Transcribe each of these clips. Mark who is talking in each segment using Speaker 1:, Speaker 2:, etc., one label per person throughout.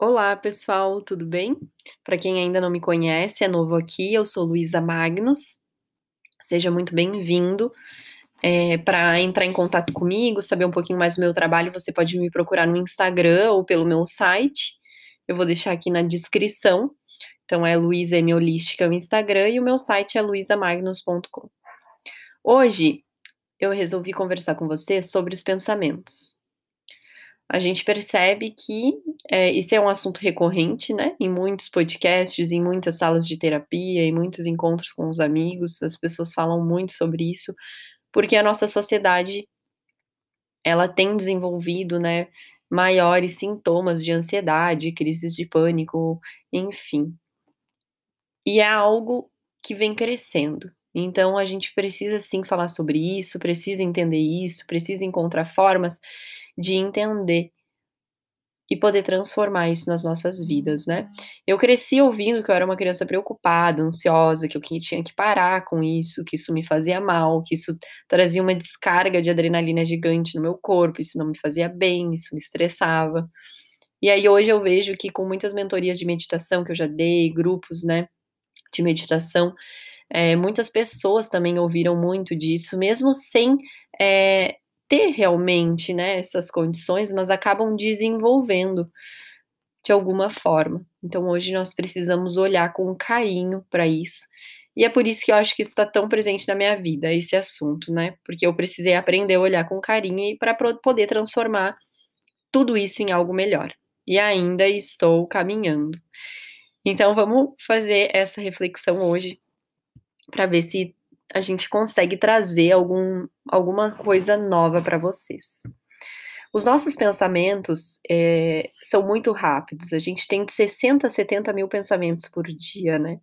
Speaker 1: Olá, pessoal, tudo bem? Para quem ainda não me conhece, é novo aqui, eu sou Luísa Magnus. Seja muito bem-vindo. É, para entrar em contato comigo, saber um pouquinho mais do meu trabalho, você pode me procurar no Instagram ou pelo meu site. Eu vou deixar aqui na descrição. Então é Luísa M Holística no Instagram e o meu site é luisamagnus.com. Hoje eu resolvi conversar com você sobre os pensamentos a gente percebe que é, isso é um assunto recorrente, né? Em muitos podcasts, em muitas salas de terapia, em muitos encontros com os amigos, as pessoas falam muito sobre isso, porque a nossa sociedade ela tem desenvolvido, né, maiores sintomas de ansiedade, crises de pânico, enfim. E é algo que vem crescendo. Então a gente precisa sim falar sobre isso, precisa entender isso, precisa encontrar formas de entender e poder transformar isso nas nossas vidas, né? Eu cresci ouvindo que eu era uma criança preocupada, ansiosa, que eu tinha que parar com isso, que isso me fazia mal, que isso trazia uma descarga de adrenalina gigante no meu corpo, isso não me fazia bem, isso me estressava. E aí hoje eu vejo que com muitas mentorias de meditação que eu já dei, grupos, né, de meditação, é, muitas pessoas também ouviram muito disso, mesmo sem é, ter realmente, né, essas condições, mas acabam desenvolvendo de alguma forma. Então hoje nós precisamos olhar com carinho para isso. E é por isso que eu acho que isso está tão presente na minha vida, esse assunto, né? Porque eu precisei aprender a olhar com carinho e para poder transformar tudo isso em algo melhor. E ainda estou caminhando. Então vamos fazer essa reflexão hoje para ver se a gente consegue trazer algum, alguma coisa nova para vocês. Os nossos pensamentos é, são muito rápidos, a gente tem de 60 a 70 mil pensamentos por dia, né?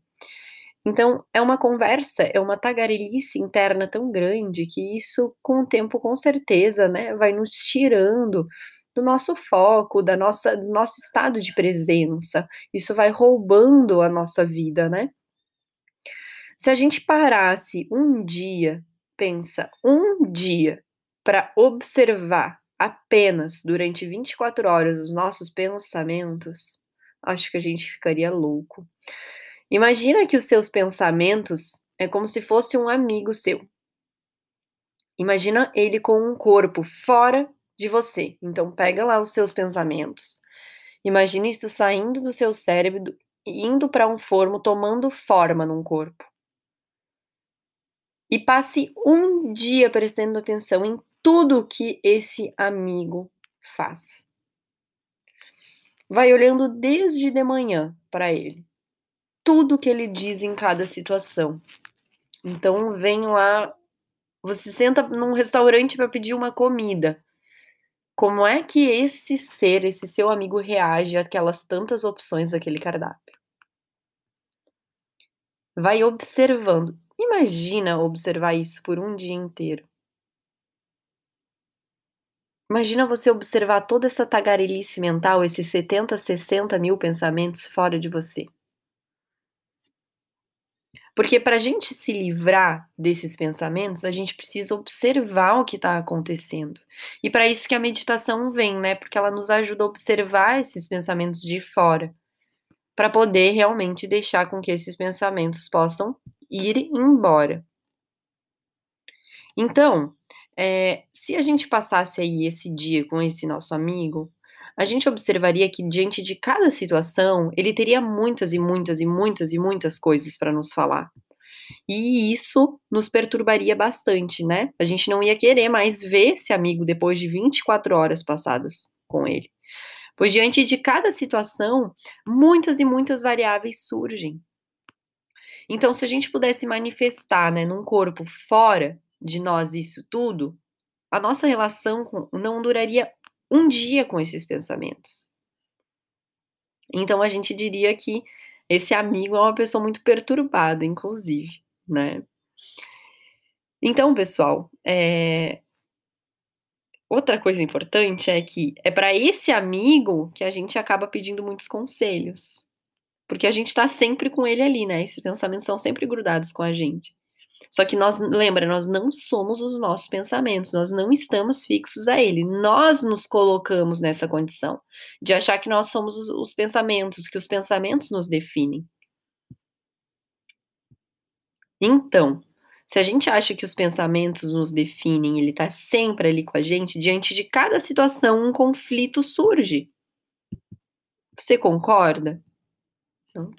Speaker 1: Então, é uma conversa, é uma tagarelice interna tão grande que isso, com o tempo, com certeza, né, vai nos tirando do nosso foco, da nossa, do nosso estado de presença. Isso vai roubando a nossa vida, né? Se a gente parasse um dia, pensa, um dia, para observar apenas durante 24 horas os nossos pensamentos, acho que a gente ficaria louco. Imagina que os seus pensamentos é como se fosse um amigo seu. Imagina ele com um corpo fora de você. Então pega lá os seus pensamentos. Imagine isso saindo do seu cérebro e indo para um forno, tomando forma num corpo. E passe um dia prestando atenção em tudo que esse amigo faz. Vai olhando desde de manhã para ele. Tudo que ele diz em cada situação. Então vem lá, você senta num restaurante para pedir uma comida. Como é que esse ser, esse seu amigo reage àquelas tantas opções daquele cardápio? Vai observando Imagina observar isso por um dia inteiro. Imagina você observar toda essa tagarelice mental, esses 70, 60 mil pensamentos fora de você. Porque para a gente se livrar desses pensamentos, a gente precisa observar o que está acontecendo. E para isso que a meditação vem, né? Porque ela nos ajuda a observar esses pensamentos de fora, para poder realmente deixar com que esses pensamentos possam ir embora. Então, é, se a gente passasse aí esse dia com esse nosso amigo, a gente observaria que diante de cada situação, ele teria muitas e muitas e muitas e muitas coisas para nos falar. E isso nos perturbaria bastante, né? A gente não ia querer mais ver esse amigo depois de 24 horas passadas com ele. Pois diante de cada situação, muitas e muitas variáveis surgem. Então, se a gente pudesse manifestar, né, num corpo fora de nós isso tudo, a nossa relação com, não duraria um dia com esses pensamentos. Então, a gente diria que esse amigo é uma pessoa muito perturbada, inclusive, né? Então, pessoal, é... outra coisa importante é que é para esse amigo que a gente acaba pedindo muitos conselhos. Porque a gente está sempre com ele ali, né? Esses pensamentos são sempre grudados com a gente. Só que nós, lembra, nós não somos os nossos pensamentos, nós não estamos fixos a ele. Nós nos colocamos nessa condição de achar que nós somos os, os pensamentos, que os pensamentos nos definem. Então, se a gente acha que os pensamentos nos definem, ele está sempre ali com a gente, diante de cada situação um conflito surge. Você concorda? Não?